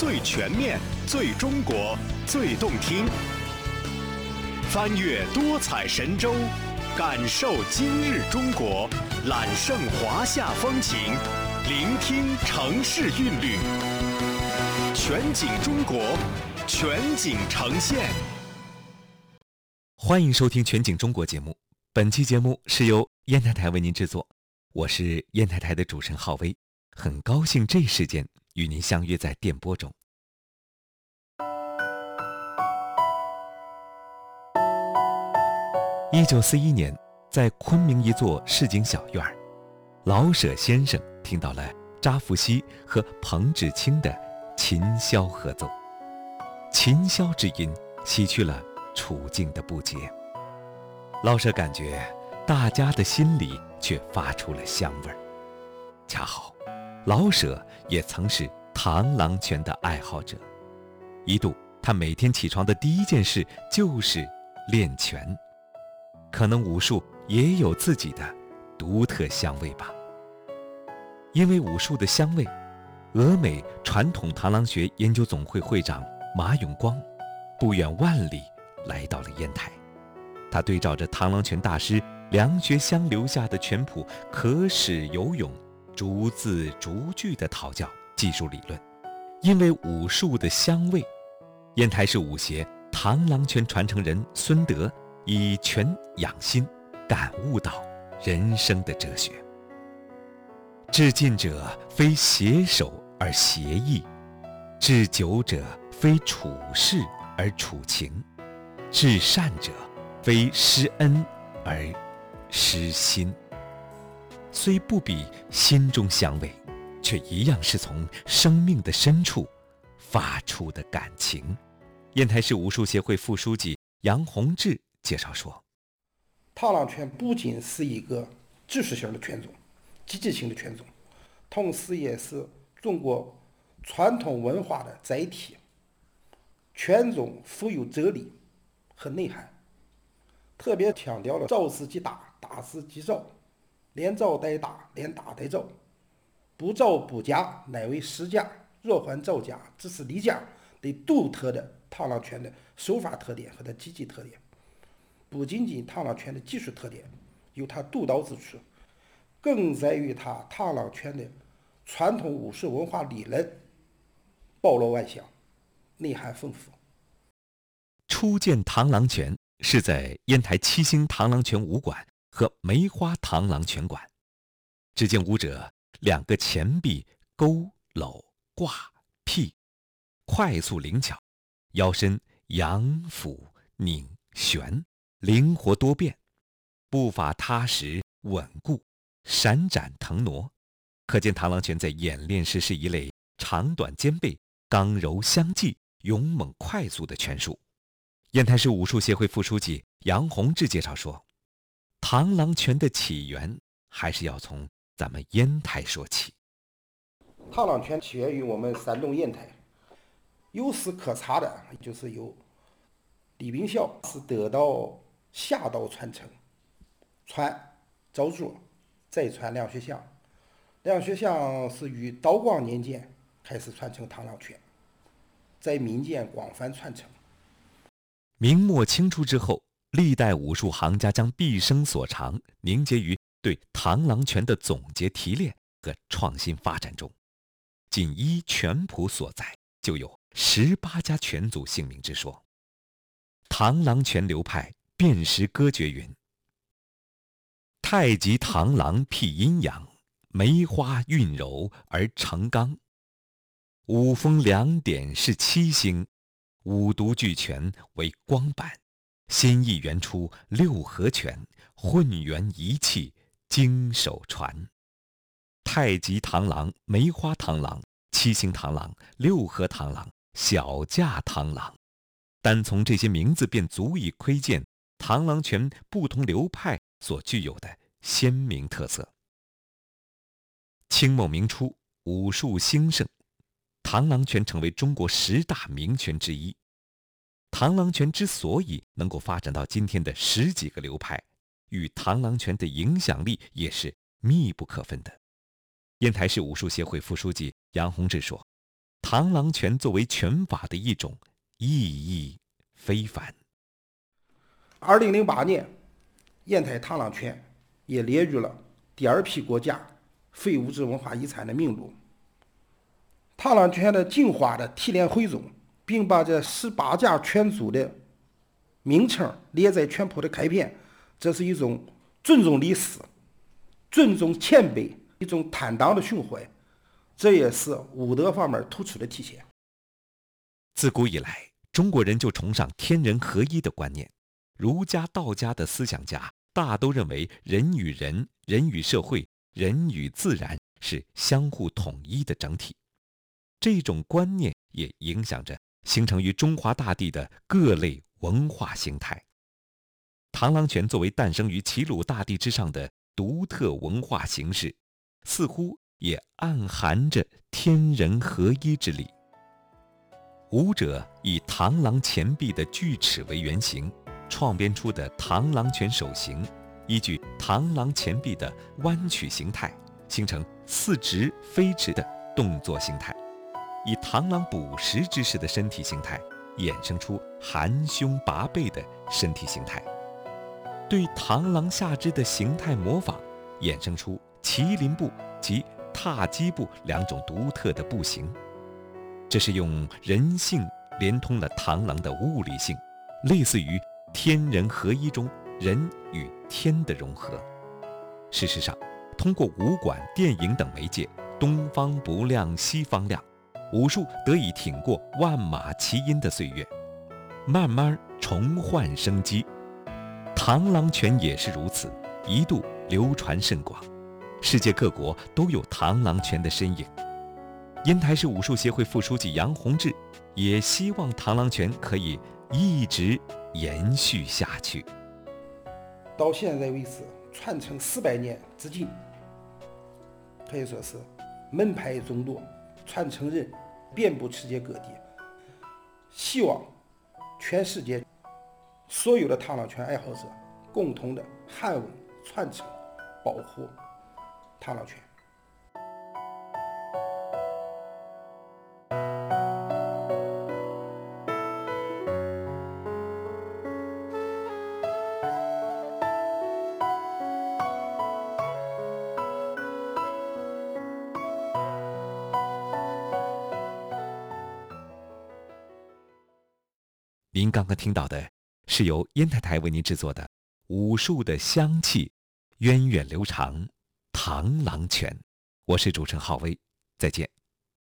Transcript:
最全面、最中国、最动听。翻越多彩神州，感受今日中国，揽胜华夏风情，聆听城市韵律。全景中国，全景呈现。欢迎收听《全景中国》节目。本期节目是由烟台台为您制作，我是烟台台的主持人浩威，很高兴这时间与您相约在电波中。一九四一年，在昆明一座市井小院，老舍先生听到了扎福熙和彭志清的琴箫合奏，琴箫之音洗去了处境的不洁。老舍感觉大家的心里却发出了香味儿。恰好，老舍也曾是螳螂拳的爱好者，一度他每天起床的第一件事就是练拳。可能武术也有自己的独特香味吧。因为武术的香味，俄美传统螳螂学研究总会会长马永光不远万里来到了烟台。他对照着螳螂拳大师梁学香留下的拳谱，可使游泳，逐字逐句地讨教技术理论。因为武术的香味，烟台市武协螳螂拳传承人孙德。以拳养心，感悟到人生的哲学。至近者非携手而协意，至久者非处事而处情，至善者非施恩而施心。虽不比心中香味，却一样是从生命的深处发出的感情。烟台市武术协会副书记杨洪志。介绍说，螳螂拳不仅是一个知识型的拳种、积极性的拳种，同时也是中国传统文化的载体。拳种富有哲理和内涵，特别强调了招式即打，打式即招，连招带打，连打带招，不招不假，乃为实假。若还招假，只是离假。的独特的螳螂拳的手法特点和它积极特点。不仅仅螳螂拳的技术特点有它独到之处，更在于它螳螂拳的传统武术文化理论包罗万象，内涵丰富。初见螳螂拳是在烟台七星螳螂拳武馆和梅花螳螂拳馆，只见舞者两个前臂勾搂挂劈，快速灵巧，腰身扬俯拧旋。灵活多变，步伐踏实稳固，闪展腾挪，可见螳螂拳在演练时是一类长短兼备、刚柔相济、勇猛快速的拳术。烟台市武术协会副书记杨洪志介绍说：“螳螂拳的起源还是要从咱们烟台说起。螳螂拳起源于我们山东烟台，有史可查的就是由李冰孝是得到。”下道传承，传赵卓，再传梁学相。梁学相是于道光年间开始传承螳螂拳，在民间广泛传承。明末清初之后，历代武术行家将毕生所长凝结于对螳螂拳的总结提炼和创新发展中。仅依拳谱所在，就有十八家拳祖姓名之说。螳螂拳流派。辨识歌诀云：“太极螳螂辟阴阳，梅花运柔而成刚。五峰两点是七星，五毒俱全为光板。新意源出六合拳，混元一气经手传。太极螳螂、梅花螳螂、七星螳螂、六合螳螂、小架螳螂，单从这些名字便足以窥见。”螳螂拳不同流派所具有的鲜明特色。清末明初，武术兴盛，螳螂拳成为中国十大名拳之一。螳螂拳之所以能够发展到今天的十几个流派，与螳螂拳的影响力也是密不可分的。烟台市武术协会副书记杨洪志说：“螳螂拳作为拳法的一种，意义非凡。二零零八年，烟台螳螂拳也列入了第二批国家非物质文化遗产的名录。螳螂拳的精华的提炼汇总，并把这十八家拳组的名称列在拳谱的开篇，这是一种尊重历史、尊重前辈、一种坦荡的胸怀，这也是武德方面突出的体现。自古以来，中国人就崇尚天人合一的观念，儒家、道家的思想家大都认为人与人、人与社会、人与自然是相互统一的整体。这种观念也影响着形成于中华大地的各类文化形态。螳螂拳作为诞生于齐鲁大地之上的独特文化形式，似乎也暗含着天人合一之理。舞者以螳螂前臂的锯齿为原型，创编出的螳螂拳手型，依据螳螂前臂的弯曲形态，形成似直非直的动作形态。以螳螂捕食之时的身体形态，衍生出含胸拔背的身体形态；对螳螂下肢的形态模仿，衍生出麒麟步及踏击步两种独特的步形。这是用人性连通了螳螂的物理性，类似于天人合一中人与天的融合。事实上，通过武馆、电影等媒介，东方不亮西方亮。武术得以挺过万马齐喑的岁月，慢慢重焕生机。螳螂拳也是如此，一度流传甚广，世界各国都有螳螂拳的身影。烟台市武术协会副书记杨洪志也希望螳螂拳可以一直延续下去。到现在为止，传承四百年至今，可以说是门派众多。传承人遍布世界各地，希望全世界所有的螳螂拳爱好者共同的捍卫、传承、保护螳螂拳。您刚刚听到的是由烟台台为您制作的武术的香气，源远流长，螳螂拳。我是主持人浩威，再见。